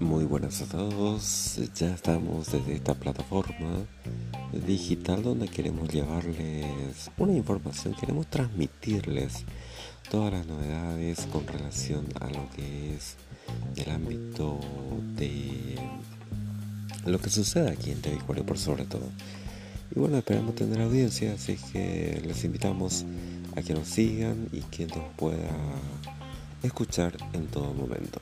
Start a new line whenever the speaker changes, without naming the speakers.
Muy buenas a todos. Ya estamos desde esta plataforma digital donde queremos llevarles una información, queremos transmitirles todas las novedades con relación a lo que es el ámbito de lo que sucede aquí en Tevicuario por sobre todo. Y bueno, esperamos tener audiencia, así que les invitamos a que nos sigan y que nos pueda escuchar en todo momento.